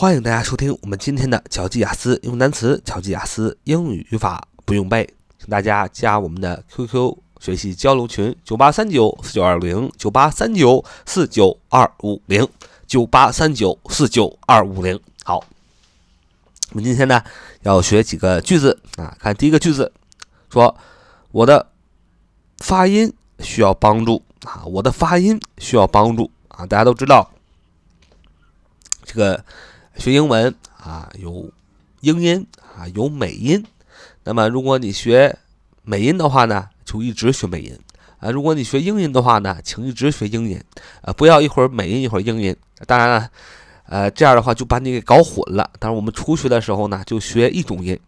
欢迎大家收听我们今天的巧记雅思用单词、巧记雅思英语语法不用背，请大家加我们的 QQ 学习交流群：九八三九四九二零九八三九四九二五零九八三九四九二五零。好，我们今天呢要学几个句子啊，看第一个句子，说我的发音需要帮助啊，我的发音需要帮助啊，大家都知道这个。学英文啊，有英音啊，有美音。那么，如果你学美音的话呢，就一直学美音啊；如果你学英音的话呢，请一直学英音啊，不要一会儿美音一会儿英音。当然了。呃，这样的话就把你给搞混了。但是我们初学的时候呢，就学一种音。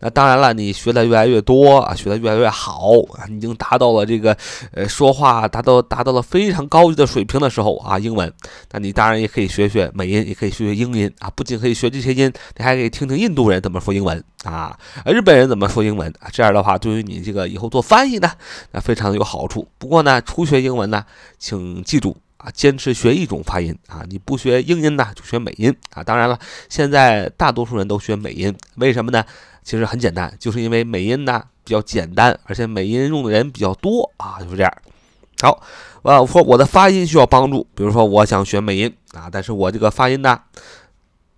那当然了，你学的越来越多啊，学的越来越好啊，已经达到了这个呃说话达到达到了非常高级的水平的时候啊，英文，那你当然也可以学学美音，也可以学学英音啊。不仅可以学这些音，你还可以听听印度人怎么说英文啊，日本人怎么说英文啊。这样的话，对于你这个以后做翻译呢，那非常有好处。不过呢，初学英文呢，请记住。啊，坚持学一种发音啊！你不学英音呢，就学美音啊！当然了，现在大多数人都学美音，为什么呢？其实很简单，就是因为美音呢比较简单，而且美音用的人比较多啊，就是这样。好，我说我的发音需要帮助，比如说我想学美音啊，但是我这个发音呢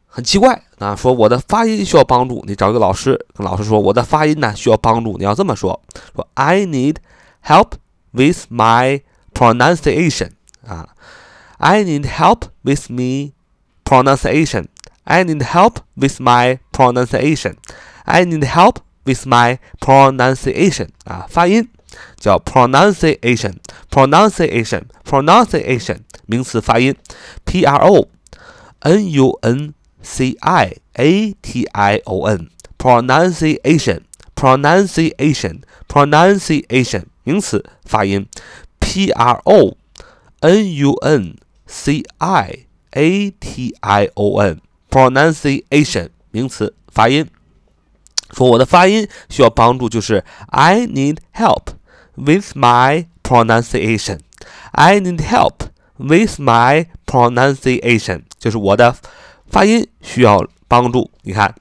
很奇怪啊，说我的发音需要帮助，你找一个老师，跟老师说我的发音呢需要帮助，你要这么说：说 I need help with my pronunciation。啊，I need help with me pronunciation. I need help with my pronunciation. I need help with my pronunciation. 啊，发音叫 pronunciation, pronunciation, pronunciation 名词发音，p r o n u n c i a t i o n pronunciation, pronunciation, pronunciation 名词发音，p r o N U N C I A T I O N pronunciation 名词发音。说我的发音需要帮助，就是 I need help with my pronunciation. I need help with my pronunciation，就是我的发音需要帮助。你看，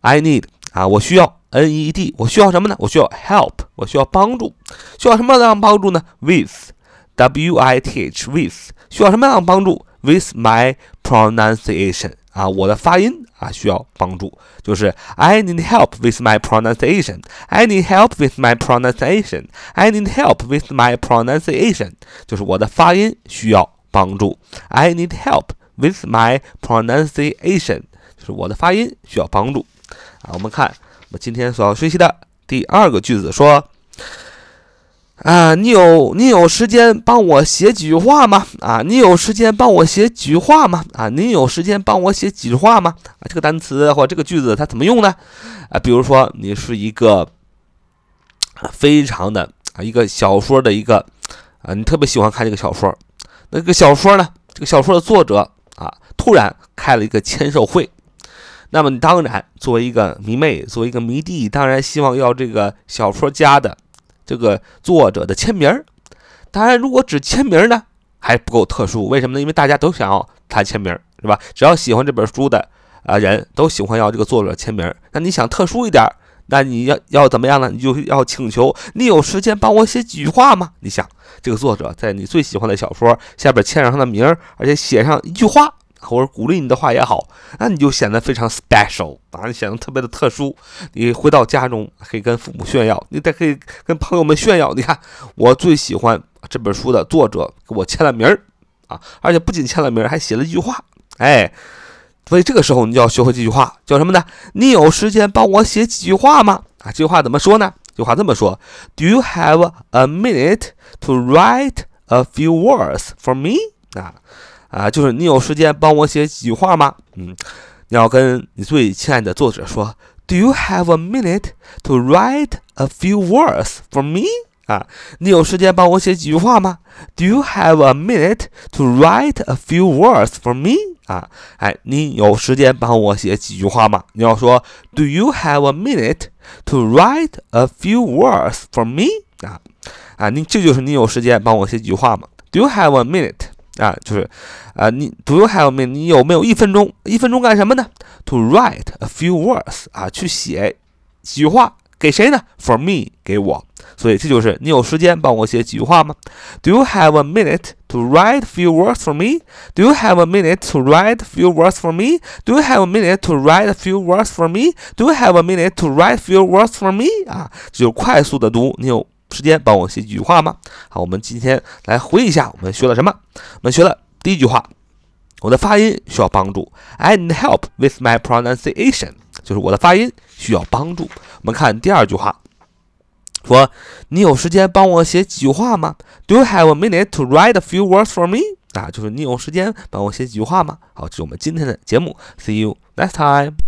I need 啊，我需要 N E D，我需要什么呢？我需要 help，我需要帮助。需要什么样的帮助呢？With W I T H with 需要什么样的帮助？With my pronunciation 啊，我的发音啊需要帮助，就是 I need help with my pronunciation. I need help with my pronunciation. I need help with my pronunciation，就是我的发音需要帮助。I need help with my pronunciation，就是我的发音需要帮助。啊，我们看我们今天所要学习的第二个句子说。 啊，你有你有时间帮我写几句话吗？啊，你有时间帮我写几句话吗？啊，你有时间帮我写几句话吗？啊，这个单词或这个句子它怎么用呢？啊，比如说你是一个非常的啊一个小说的一个啊，你特别喜欢看这个小说，那个小说呢，这个小说的作者啊突然开了一个签售会，那么你当然作为一个迷妹，作为一个迷弟，当然希望要这个小说家的。这个作者的签名儿，当然，如果只签名呢，还不够特殊。为什么呢？因为大家都想要他签名，是吧？只要喜欢这本书的啊，人都喜欢要这个作者签名。那你想特殊一点，那你要要怎么样呢？你就要请求你有时间帮我写几句话吗？你想，这个作者在你最喜欢的小说下边签上他的名儿，而且写上一句话。或者鼓励你的话也好，那你就显得非常 special 啊，你显得特别的特殊。你回到家中可以跟父母炫耀，你再可以跟朋友们炫耀。你看，我最喜欢这本书的作者给我签了名儿啊，而且不仅签了名儿，还写了一句话。哎，所以这个时候你就要学会这句话，叫什么呢？你有时间帮我写几句话吗？啊，这句话怎么说呢？这句话这么说：Do you have a minute to write a few words for me？啊。啊，就是你有时间帮我写几句话吗？嗯，你要跟你最亲爱的作者说，Do you have a minute to write a few words for me？啊，你有时间帮我写几句话吗？Do you have a minute to write a few words for me？啊，哎，你有时间帮我写几句话吗？你要说，Do you have a minute to write a few words for me？啊，啊，你这就是你有时间帮我写几句话吗？Do you have a minute？啊，就是啊，你 Do you have me？你有没有一分钟？一分钟干什么呢？To write a few words 啊，去写几句话给谁呢？For me，给我。所以这就是你有时间帮我写几句话吗？Do you have a minute to write a few words for me? Do you have a minute to write a few words for me? Do you have a minute to write a few words for me? Do you have a minute to write a few words for me? 啊，这就快速的读。你有 时间帮我写几句话吗？好，我们今天来回忆一下我们学了什么。我们学了第一句话，我的发音需要帮助。I need help with my pronunciation，就是我的发音需要帮助。我们看第二句话。说，你有时间帮我写几句话吗？Do you have a minute to write a few words for me？啊，就是你有时间帮我写几句话吗？好，这是我们今天的节目。See you next time.